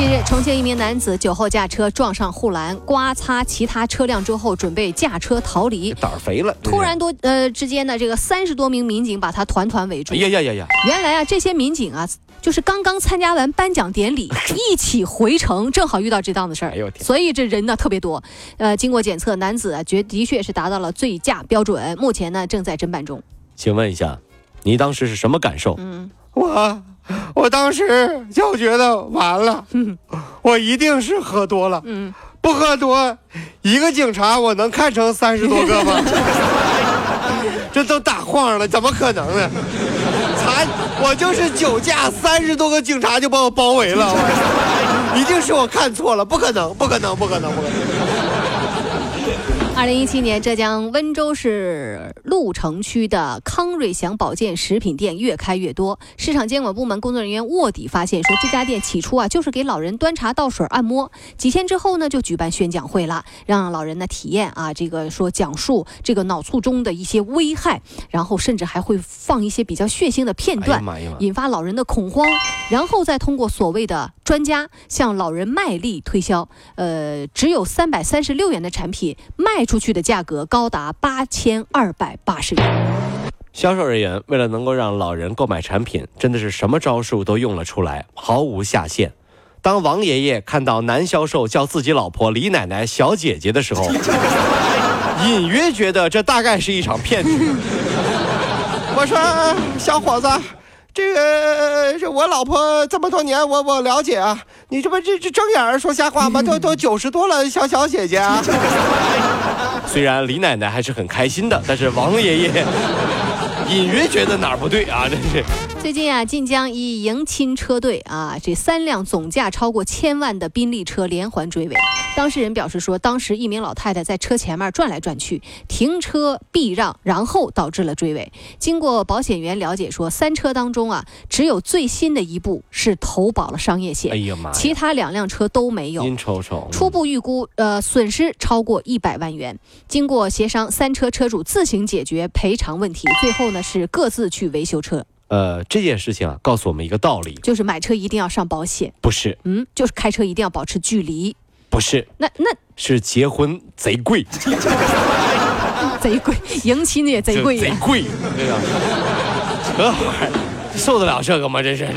近日，重庆一名男子酒后驾车撞上护栏，刮擦其他车辆之后，准备驾车逃离。胆儿肥了，突然多呃之间呢，这个三十多名民警把他团团围住。哎呀呀呀呀！原来啊，这些民警啊，就是刚刚参加完颁奖典礼，一起回城，正好遇到这档子事儿。哎呦天所以这人呢特别多。呃，经过检测，男子啊，绝的确是达到了醉驾标准，目前呢正在侦办中。请问一下，你当时是什么感受？嗯，我 我当时就觉得完了，我一定是喝多了，嗯，不喝多，一个警察我能看成三十多个吗？这都打晃了，怎么可能呢？才我就是酒驾，三十多个警察就把我包围了，我一定是我看错了，不可能，不可能，不可能，不可能。二零一七年，浙江温州市鹿城区的康瑞祥保健食品店越开越多。市场监管部门工作人员卧底发现，说这家店起初啊就是给老人端茶倒水、按摩，几天之后呢就举办宣讲会了，让老人呢体验啊这个说讲述这个脑卒中的一些危害，然后甚至还会放一些比较血腥的片段！引发老人的恐慌，然后再通过所谓的专家向老人卖力推销，呃，只有三百三十六元的产品卖出去的价格高达八千二百八十元。销售人员为了能够让老人购买产品，真的是什么招数都用了出来，毫无下限。当王爷爷看到男销售叫自己老婆李奶奶小姐姐的时候，隐约觉得这大概是一场骗局。我说小伙子，这个这我老婆这么多年，我我了解啊，你这不这这睁眼儿说瞎话吗？都都九十多了，小小姐姐啊。虽然李奶奶还是很开心的，但是王爷爷隐约觉得哪儿不对啊，真是。最近啊，晋江一迎亲车队啊，这三辆总价超过千万的宾利车连环追尾。当事人表示说，当时一名老太太在车前面转来转去，停车避让，然后导致了追尾。经过保险员了解说，三车当中啊，只有最新的一部是投保了商业险，哎呀妈呀！其他两辆车都没有。您瞅瞅，初步预估，呃，损失超过一百万元。经过协商，三车车主自行解决赔偿问题，最后呢是各自去维修车。呃，这件事情啊，告诉我们一个道理，就是买车一定要上保险，不是，嗯，就是开车一定要保持距离。不是，那那是结婚贼贵，贼贵，迎亲的也贼贵。贼贵，对吧？这玩意儿受得了这个吗？这是这。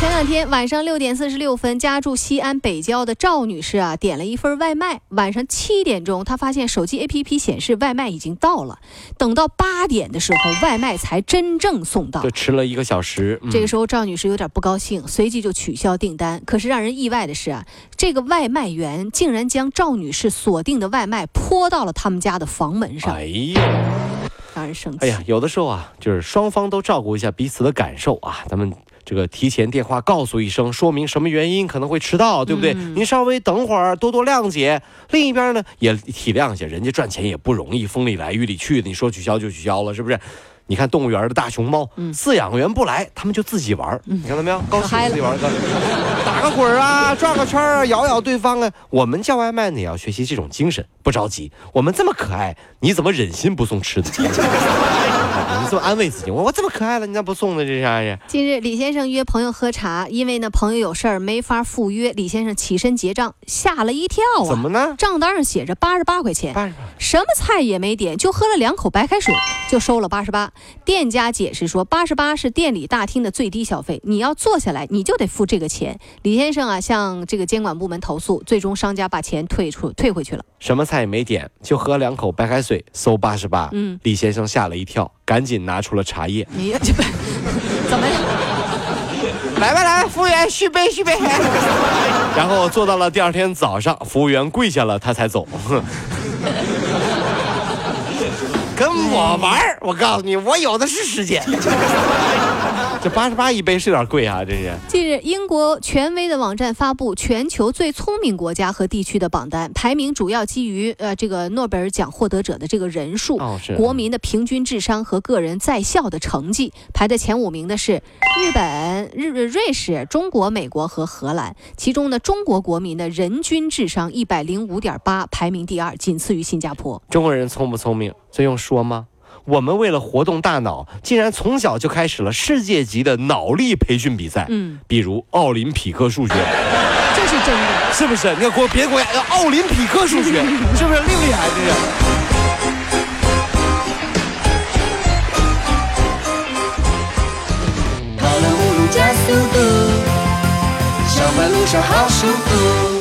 前两天晚上六点四十六分，家住西安北郊的赵女士啊，点了一份外卖。晚上七点钟，她发现手机 APP 显示外卖已经到了。等到八点的时候，外卖才真正送到就。吃了一个小时，嗯这个时候，赵女士有点不高兴，随即就取消订单。可是让人意外的是啊，这个外卖员竟然将赵女士锁定的外卖泼到了他们家的房门上，哎呦，让人生气。哎呀，有的时候啊，就是双方都照顾一下彼此的感受啊，咱们。这个提前电话告诉一声，说明什么原因可能会迟到，对不对？嗯您稍微等会儿，多多谅解。另一边呢，也体谅一下，人家赚钱也不容易，风里来雨里去的。你说取消就取消了，是不是？你看动物园的大熊猫，嗯饲养员不来，他们就自己玩儿，你看到没有？高兴自己玩儿，高兴打个滚儿啊，转个圈儿啊，咬咬对方啊。我们叫外卖呢，也要学习这种精神，不着急。我们这么可爱，你怎么忍心不送吃的？你这么安慰自己，我我这么可爱了，你咋不送呢？这啥呀？近日，李先生约朋友喝茶，因为呢朋友有事儿没法赴约，李先生起身结账，吓了一跳啊！怎么呢？账单上写着八十八块钱，八十什么菜也没点，就喝了两口白开水，就收了八十八。店家解释说，八十八是店里大厅的最低消费，你要坐下来，你就得付这个钱。李先生啊，向这个监管部门投诉，最终商家把钱退出退回去了。什么菜也没点，就喝两口白开水，收八十八。嗯，李先生吓了一跳，赶紧拿出了茶叶。你这不怎么？来吧来，服务员续杯续杯。然后做到了第二天早上，服务员跪下了，他才走。跟我玩儿，我告诉你，我有的是时间。这八十八一杯是有点贵啊，这是。近日，英国权威的网站发布全球最聪明国家和地区的榜单，排名主要基于呃这个诺贝尔奖获得者的这个人数、国民的平均智商和个人在校的成绩。排在前五名的是日本、日瑞士、中国、美国和荷兰。其中呢，中国国民的人均智商一百零五点八，排名第二，仅次于新加坡。中国人聪不聪明，这用说吗？我们为了活动大脑，竟然从小就开始了世界级的脑力培训比赛。嗯，比如奥林匹克数学，这是真的。是不是？你看国别的国家呃奥林匹克数学，是不是另厉害？这是。跑了不如加速度，上班路上好舒服。